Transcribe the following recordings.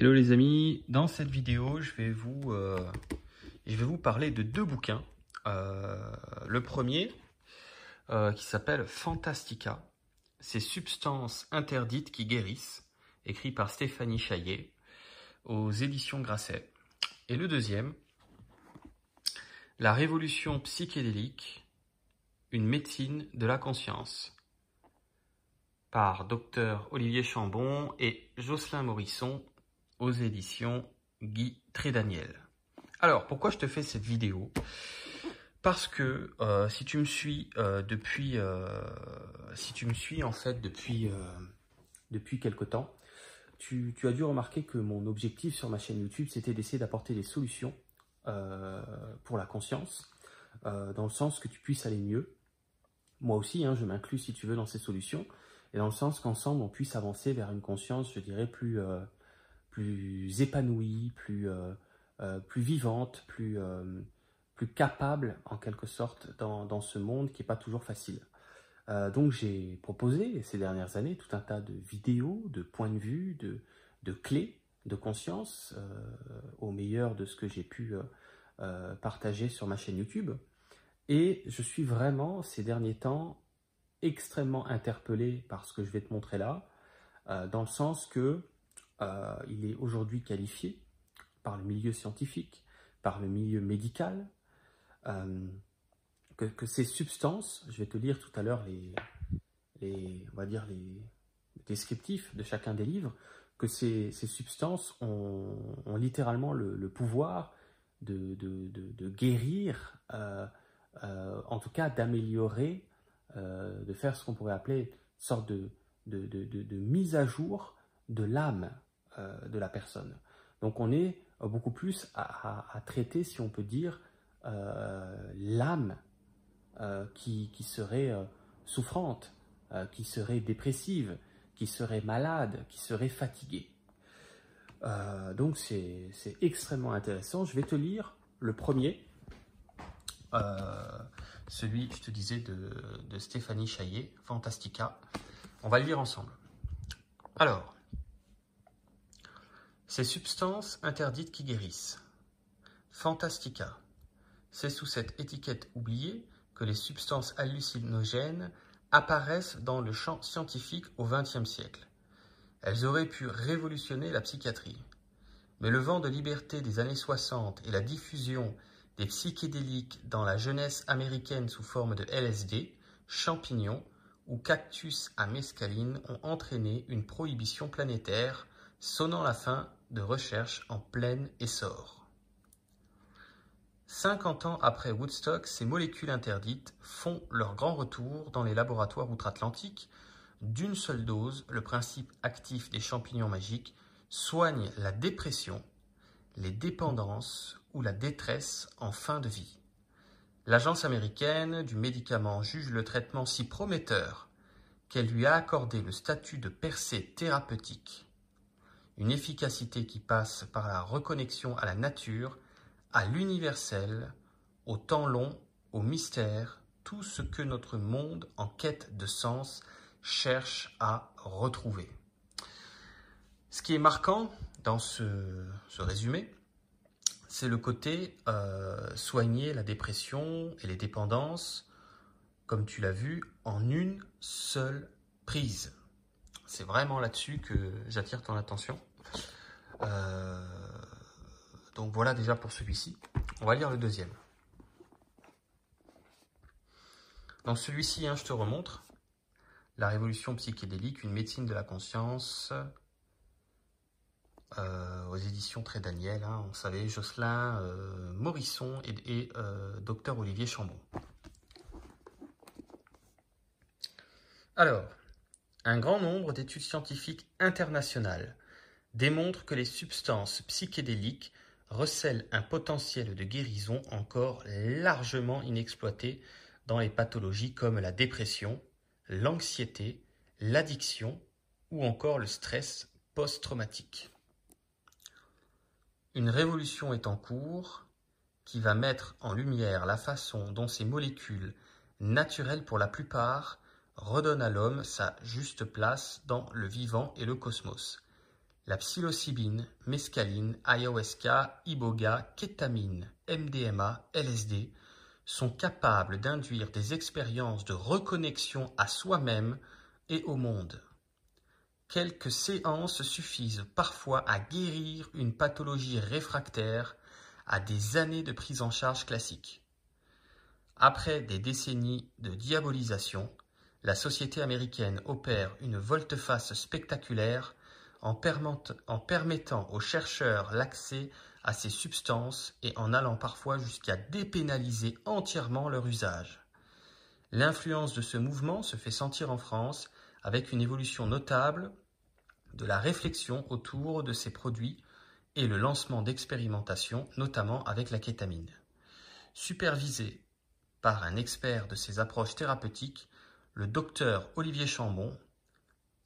Hello les amis, dans cette vidéo je vais vous, euh, je vais vous parler de deux bouquins. Euh, le premier euh, qui s'appelle Fantastica, ces substances interdites qui guérissent, écrit par Stéphanie Chaillet aux éditions Grasset. Et le deuxième, La révolution psychédélique, une médecine de la conscience, par Dr Olivier Chambon et Jocelyn Morisson aux éditions Guy Trédaniel. Alors, pourquoi je te fais cette vidéo? Parce que euh, si tu me suis euh, depuis, euh, si tu me suis en fait depuis depuis quelque temps, tu, tu, as dû remarquer que mon objectif sur ma chaîne YouTube, c'était d'essayer d'apporter des solutions pour la conscience, dans le sens que tu puisses aller mieux. Moi aussi, hein, je m'inclus si tu veux dans ces solutions, et dans le sens qu'ensemble on puisse avancer vers une conscience, je dirais, plus plus épanouie, plus, euh, euh, plus vivante, plus, euh, plus capable en quelque sorte dans, dans ce monde qui n'est pas toujours facile. donc j'ai proposé ces dernières années tout un tas de vidéos, de points de vue, de, de clés de conscience au meilleur de ce que j'ai pu partager sur ma chaîne YouTube. Et je suis vraiment ces derniers temps extrêmement interpellé par ce que je vais te montrer là, dans le sens que euh, il est aujourd'hui qualifié par le milieu scientifique, par le milieu médical, euh, que, ces substances, je vais te lire tout à l'heure les, on va dire les descriptifs de chacun des livres, que ces, substances ont, littéralement le, pouvoir de, de, guérir, euh, en tout cas d'améliorer, de faire ce qu'on pourrait appeler une sorte de, de, mise à jour de l'âme de la personne. Donc on est euh, beaucoup plus à, traiter, si on peut dire, euh, l'âme qui, serait souffrante, qui serait dépressive, qui serait malade, qui serait fatiguée. donc c'est extrêmement intéressant. Je vais te lire le premier, celui, je te disais, de, de Stéphanie Chaillet, Fantastica. On va le lire ensemble. Alors, ces substances interdites qui guérissent. Fantastica. C'est sous cette étiquette oubliée que les substances hallucinogènes apparaissent dans le champ scientifique au XXe siècle. Elles auraient pu révolutionner la psychiatrie. Mais le vent de liberté des années 60 et la diffusion des psychédéliques dans la jeunesse américaine sous forme de LSD, champignons ou cactus à mescaline ont entraîné une prohibition planétaire, sonnant la fin de recherche en plein essor. 50 ans après Woodstock, ces molécules interdites font leur grand retour dans les laboratoires outre-Atlantique. D'une seule dose, le principe actif des champignons magiques soigne la dépression, les dépendances ou la détresse en fin de vie. L'agence américaine du médicament juge le traitement si prometteur qu'elle lui a accordé le statut de percée thérapeutique une efficacité qui passe par la reconnexion à la nature, à l'universel, au temps long, au mystère, tout ce que notre monde en quête de sens cherche à retrouver. Ce qui est marquant dans ce, résumé, c'est le côté euh, soigner la dépression et les dépendances, comme tu l'as vu, en une seule prise. C'est vraiment là-dessus que j'attire ton attention. Euh, donc voilà déjà pour celui-ci. On va lire le deuxième. Dans celui-ci, hein, je te remontre la révolution psychédélique, une médecine de la conscience, euh, aux éditions Très Daniel. Hein, on savait Jocelyn euh, Morisson et, docteur Olivier Chambon. Alors, un grand nombre d'études scientifiques internationales démontre que les substances psychédéliques recèlent un potentiel de guérison encore largement inexploité dans les pathologies comme la dépression, l'anxiété, l'addiction ou encore le stress post-traumatique. Une révolution est en cours qui va mettre en lumière la façon dont ces molécules, naturelles pour la plupart, redonnent à l'homme sa juste place dans le vivant et le cosmos la psilocybine, mescaline, ayahuasca, iboga, kétamine, MDMA, LSD sont capables d'induire des expériences de reconnexion à soi-même et au monde. Quelques séances suffisent parfois à guérir une pathologie réfractaire à des années de prise en charge classique. Après des décennies de diabolisation, la société américaine opère une volte-face spectaculaire en, permettant aux chercheurs l'accès à ces substances et en allant parfois jusqu'à dépénaliser entièrement leur usage. L'influence de ce mouvement se fait sentir en France avec une évolution notable de la réflexion autour de ces produits et le lancement d'expérimentations, notamment avec la kétamine. Supervisé par un expert de ces approches thérapeutiques, le docteur Olivier Chambon,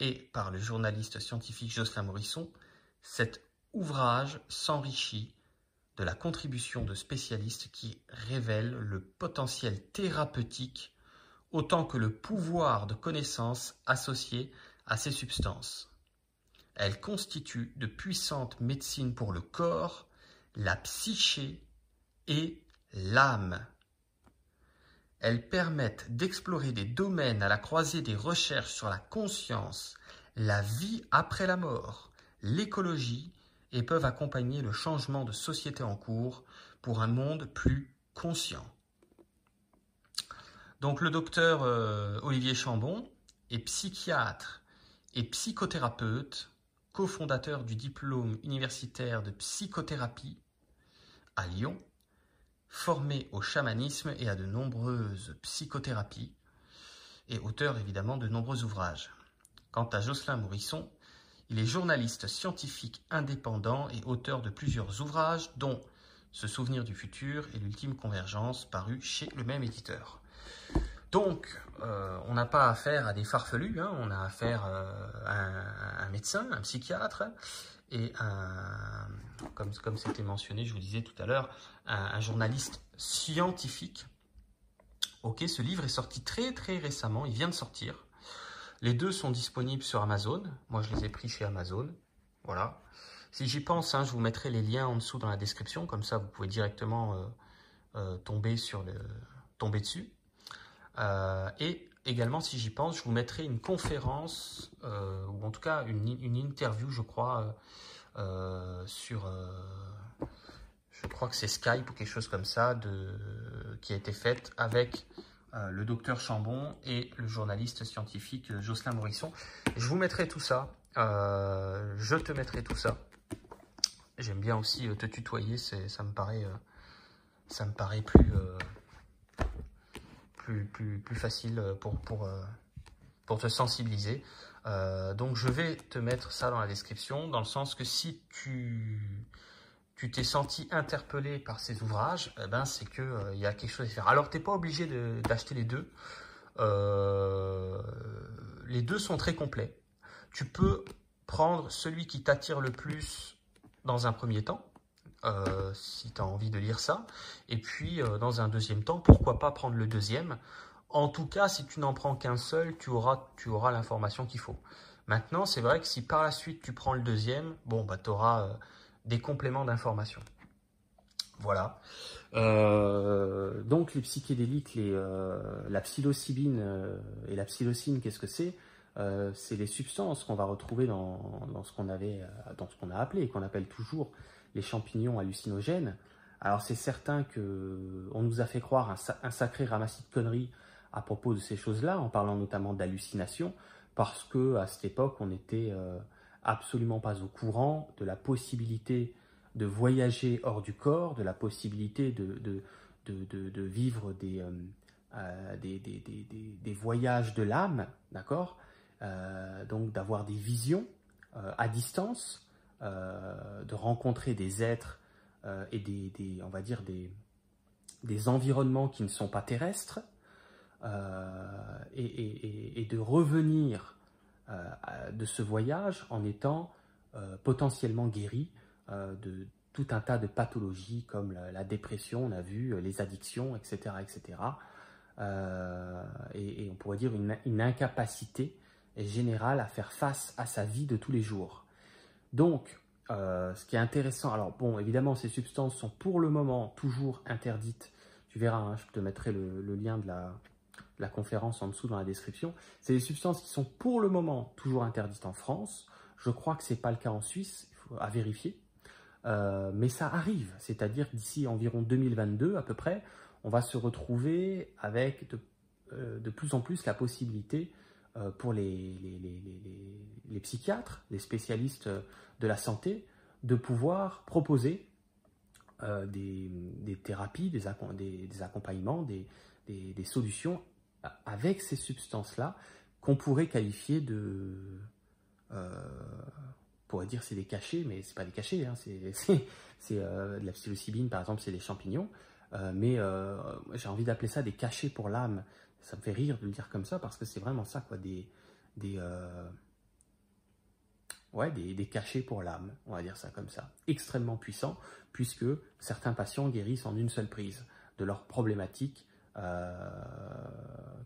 et par le journaliste scientifique Jocelyn Morisson, cet ouvrage s'enrichit de la contribution de spécialistes qui révèlent le potentiel thérapeutique autant que le pouvoir de connaissance associé à ces substances. Elles constituent de puissantes médecines pour le corps, la psyché et l'âme. Elles permettent d'explorer des domaines à la croisée des recherches sur la conscience, la vie après la mort, l'écologie et peuvent accompagner le changement de société en cours pour un monde plus conscient. Donc le docteur euh, Olivier Chambon est psychiatre et psychothérapeute, cofondateur du diplôme universitaire de psychothérapie à Lyon formé au chamanisme et à de nombreuses psychothérapies, et auteur évidemment de nombreux ouvrages. Quant à Jocelyn Morisson, il est journaliste scientifique indépendant et auteur de plusieurs ouvrages, dont Se souvenir du futur et l'ultime convergence, paru chez le même éditeur. Donc, euh, on n'a pas affaire à des farfelus, hein, on a affaire euh, à un, médecin, un psychiatre, et comme, c'était mentionné, je vous disais tout à l'heure, un, journaliste scientifique. Ok, ce livre est sorti très très récemment, il vient de sortir. Les deux sont disponibles sur Amazon. Moi, je les ai pris chez Amazon. Voilà. Si j'y pense, hein, je vous mettrai les liens en dessous dans la description, comme ça vous pouvez directement euh, euh, tomber, sur tomber dessus. Euh, et également, si j'y pense, je vous mettrai une conférence, ou en tout cas une, interview, je crois, sur je crois que c'est Skype ou quelque chose comme ça, qui a été faite avec euh, le docteur Chambon et le journaliste scientifique euh, Jocelyn Morisson. Je vous mettrai tout ça, euh, je te mettrai tout ça. J'aime bien aussi te tutoyer, ça me paraît, ça me paraît plus, plus, facile pour, pour, pour te sensibiliser. donc je vais te mettre ça dans la description, dans le sens que si tu t'es senti interpellé par ces ouvrages, eh ben, c'est euh, il y a quelque chose à faire. Alors, tu n'es pas obligé d'acheter les deux. Euh, les deux sont très complets. Tu peux prendre celui qui t'attire le plus dans un premier temps, euh, si tu as envie de lire ça. Et puis, dans un deuxième temps, pourquoi pas prendre le deuxième? En tout cas, si tu n'en prends qu'un seul, tu auras, tu auras l'information qu'il faut. Maintenant, c'est vrai que si par la suite tu prends le deuxième, bon, bah, tu auras des compléments d'information. Voilà. Euh, donc les psychédéliques, les, euh, la psilocybine euh, et la psilocine, qu'est-ce que c'est? C'est les substances qu'on va retrouver dans, ce qu'on avait, dans ce qu'on a appelé et qu'on appelle toujours les champignons hallucinogènes. Alors c'est certain que on nous a fait croire un, sacré ramassis de conneries à propos de ces choses-là, en parlant notamment d'hallucinations, parce que à cette époque on était absolument pas au courant de la possibilité de voyager hors du corps, de la possibilité de, vivre des, euh, euh, voyages de l'âme, d'accord? Euh, Donc d'avoir des visions à distance, de rencontrer des êtres et des, environnements qui ne sont pas terrestres, et, et, de revenir euh, de ce voyage en étant euh, potentiellement guéri euh, de tout un tas de pathologies comme la, dépression, on a vu, les addictions, etc. etc. Et, on pourrait dire une, incapacité générale à faire face à sa vie de tous les jours. Donc, ce qui est intéressant, alors bon, évidemment, ces substances sont pour le moment toujours interdites. Tu verras, hein, je te mettrai le, lien de la, conférence en dessous dans la description. C'est des substances qui sont pour le moment toujours interdites en France. Je crois que ce n'est pas le cas en Suisse, il faut vérifier. Euh, mais ça arrive, c'est-à-dire d'ici environ 2022 à peu près, on va se retrouver avec de, euh, plus en plus la possibilité euh, pour les, psychiatres, les spécialistes de la santé, de pouvoir proposer des, thérapies, des, accompagnements, des, solutions avec ces substances-là qu'on pourrait qualifier de pourrait dire c'est des cachets, mais c'est pas des cachets, hein, c'est euh, de la psilocybine par exemple, c'est des champignons, euh, mais euh, j'ai envie d'appeler ça des cachets pour l'âme. Ça me fait rire de le dire comme ça parce que c'est vraiment ça quoi, des des ouais des, des cachets pour l'âme, on va dire ça comme ça, extrêmement puissants puisque certains patients guérissent en une seule prise de leurs problématiques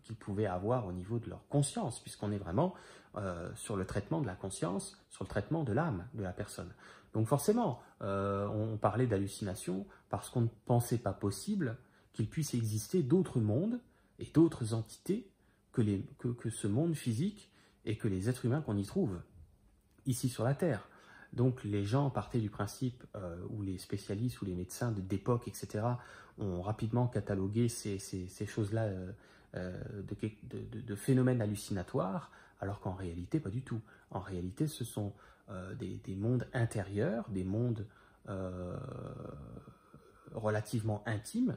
qu'ils pouvaient avoir au niveau de leur conscience, puisqu'on est vraiment euh, sur le traitement de la conscience, sur le traitement de l'âme de la personne. Donc forcément, euh, on parlait d'hallucination parce qu'on ne pensait pas possible qu'il puisse exister d'autres mondes et d'autres entités que, les, que, ce monde physique et que les êtres humains qu'on y trouve ici sur la Terre. Donc les gens partaient du principe, euh, où les spécialistes ou les médecins d'époque, etc., ont rapidement catalogué ces, choses-là de, de, phénomènes hallucinatoires alors qu'en réalité, pas du tout. En réalité, ce sont euh, des, mondes intérieurs, des mondes euh, relativement intimes,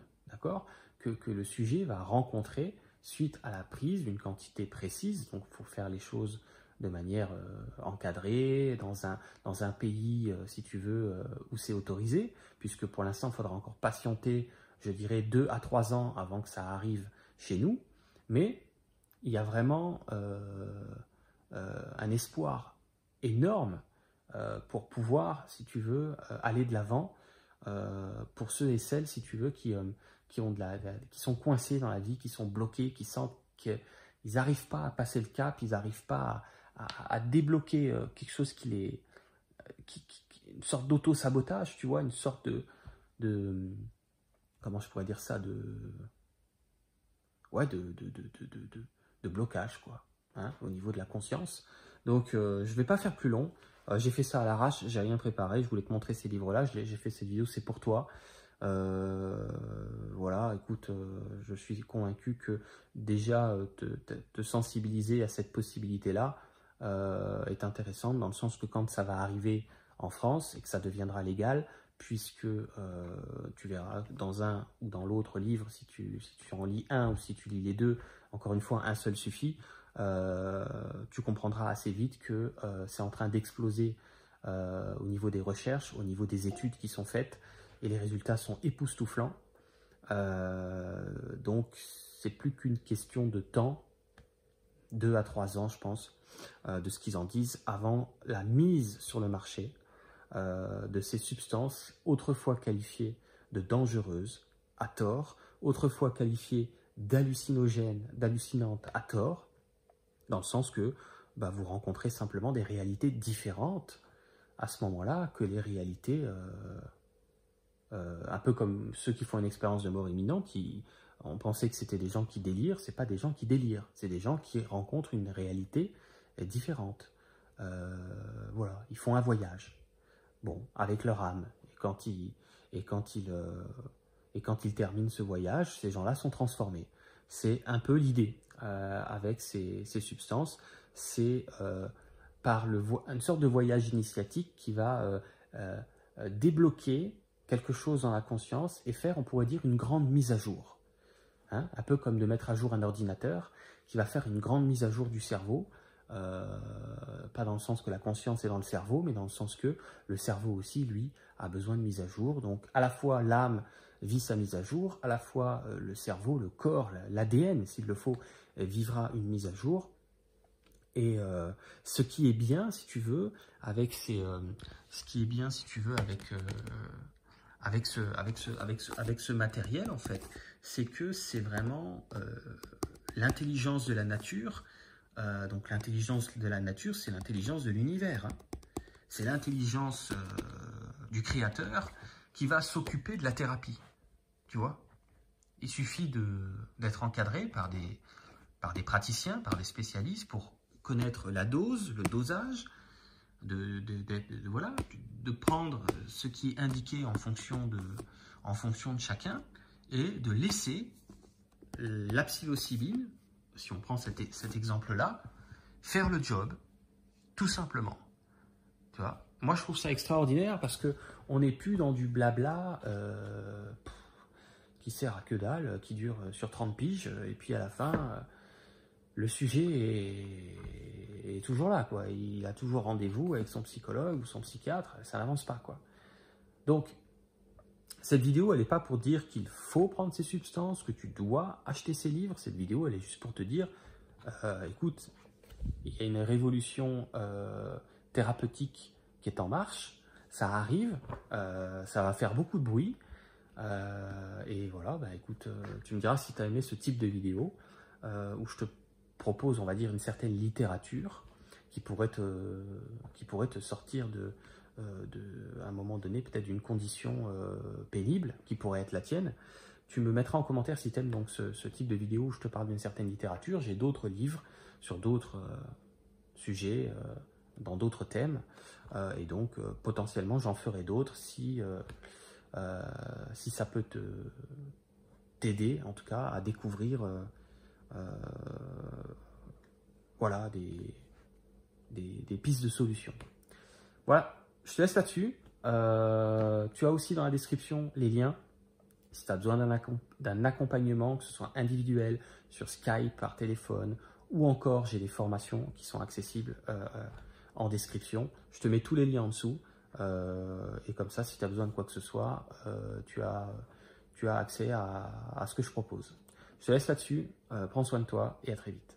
que, le sujet va rencontrer suite à la prise d'une quantité précise. Donc, il faut faire les choses de manière euh, encadrée, dans un, pays, si tu veux, où c'est autorisé, puisque pour l'instant, il faudra encore patienter, je dirais, deux à trois ans avant que ça arrive chez nous. Mais il y a vraiment euh, euh, un espoir énorme euh, pour pouvoir, si tu veux, aller de l'avant pour ceux et celles, si tu veux, qui, qui, sont coincés dans la vie, qui sont bloqués, qui sentent qu'ils n'arrivent pas à passer le cap, ils n'arrivent pas à, débloquer quelque chose qui les... Qui, une sorte d'auto-sabotage, tu vois, une sorte de. Comment je pourrais dire ça De... Ouais, de, de, blocage, quoi, hein, au niveau de la conscience. Donc, euh, je vais pas faire plus long. Euh, j'ai fait ça à l'arrache, j'ai rien préparé. Je voulais te montrer ces livres-là. J'ai fait cette vidéo, c'est pour toi. Euh, voilà, écoute, je suis convaincu que déjà te, sensibiliser à cette possibilité-là est intéressante dans le sens que quand ça va arriver en France et que ça deviendra légal, puisque tu verras dans un ou dans l'autre livre, si tu, en lis un ou si tu lis les deux, encore une fois, un seul suffit, euh, tu comprendras assez vite que euh, c'est en train d'exploser euh, au niveau des recherches, au niveau des études qui sont faites, et les résultats sont époustouflants. donc, c'est plus qu'une question de temps, deux à trois ans, je pense, de ce qu'ils en disent, avant la mise sur le marché de ces substances autrefois qualifiées de dangereuses, à tort, autrefois qualifiées d'hallucinogènes, d'hallucinantes à tort, dans le sens que bah, vous rencontrez simplement des réalités différentes à ce moment-là que les réalités, euh, euh, un peu comme ceux qui font une expérience de mort imminente, qui, on pensait que c'était des gens qui délirent, c'est pas des gens qui délirent, c'est des gens qui rencontrent une réalité différente. Euh, voilà, ils font un voyage, bon, avec leur âme, et quand ils, et quand ils et quand ils terminent ce voyage, ces gens-là sont transformés. C'est un peu l'idée euh, avec ces, substances. C'est euh, par le une sorte de voyage initiatique qui va euh, débloquer quelque chose dans la conscience et faire, on pourrait dire, une grande mise à jour. Hein, un peu comme de mettre à jour un ordinateur qui va faire une grande mise à jour du cerveau. pas dans le sens que la conscience est dans le cerveau, mais dans le sens que le cerveau aussi, lui, a besoin de mise à jour. Donc à la fois l'âme vit sa mise à jour, à la fois euh, le cerveau, le corps, l'ADN, s'il le faut, vivra une mise à jour. Et euh, ce qui est bien, si tu veux, avec ces, euh, ce qui est bien, si tu veux, avec avec ce, matériel en fait, c'est que c'est vraiment l'intelligence de la nature. donc l'intelligence de la nature, c'est l'intelligence de l'univers. Hein. c'est l'intelligence du créateur qui va s'occuper de la thérapie. Tu vois Il suffit d'être encadré par des praticiens, par des spécialistes pour connaître la dose, le dosage, de, voilà, de prendre ce qui est indiqué en fonction de, en fonction de chacun et de laisser la psilocybine, si on prend cet, cet exemple-là, faire le job, tout simplement. Tu vois? Moi, je trouve ça extraordinaire parce que on n'est plus dans du blabla euh, qui sert à que dalle, qui dure sur 30 piges, et puis à la fin, le sujet est, toujours là, quoi. Il a toujours rendez-vous avec son psychologue ou son psychiatre, ça n'avance pas, quoi. Donc, cette vidéo, elle n'est pas pour dire qu'il faut prendre ces substances, que tu dois acheter ces livres. Cette vidéo, elle est juste pour te dire, euh, écoute, il y a une révolution euh, thérapeutique qui est en marche, ça arrive, euh, ça va faire beaucoup de bruit. et voilà, bah, écoute, tu me diras si tu as aimé ce type de vidéo où je te propose, on va dire, une certaine littérature qui pourrait te, sortir de, euh, un moment donné, peut-être d'une condition euh, pénible qui pourrait être la tienne. Tu me mettras en commentaire si tu aimes donc ce, type de vidéo où je te parle d'une certaine littérature. J'ai d'autres livres sur d'autres euh, sujets, dans d'autres thèmes. et donc, potentiellement, j'en ferai d'autres si, si ça peut te t'aider, en tout cas, à découvrir voilà, des, pistes de solutions. Voilà, je te laisse là-dessus. Euh, tu as aussi dans la description les liens. Si tu as besoin d'un accompagnement, que ce soit individuel, sur Skype, par téléphone, ou encore j'ai des formations qui sont accessibles euh, euh, en description. Je te mets tous les liens en dessous. et comme ça, si tu as besoin de quoi que ce soit, tu, as, accès à, ce que je propose. Je te laisse là-dessus. prends soin de toi et à très vite.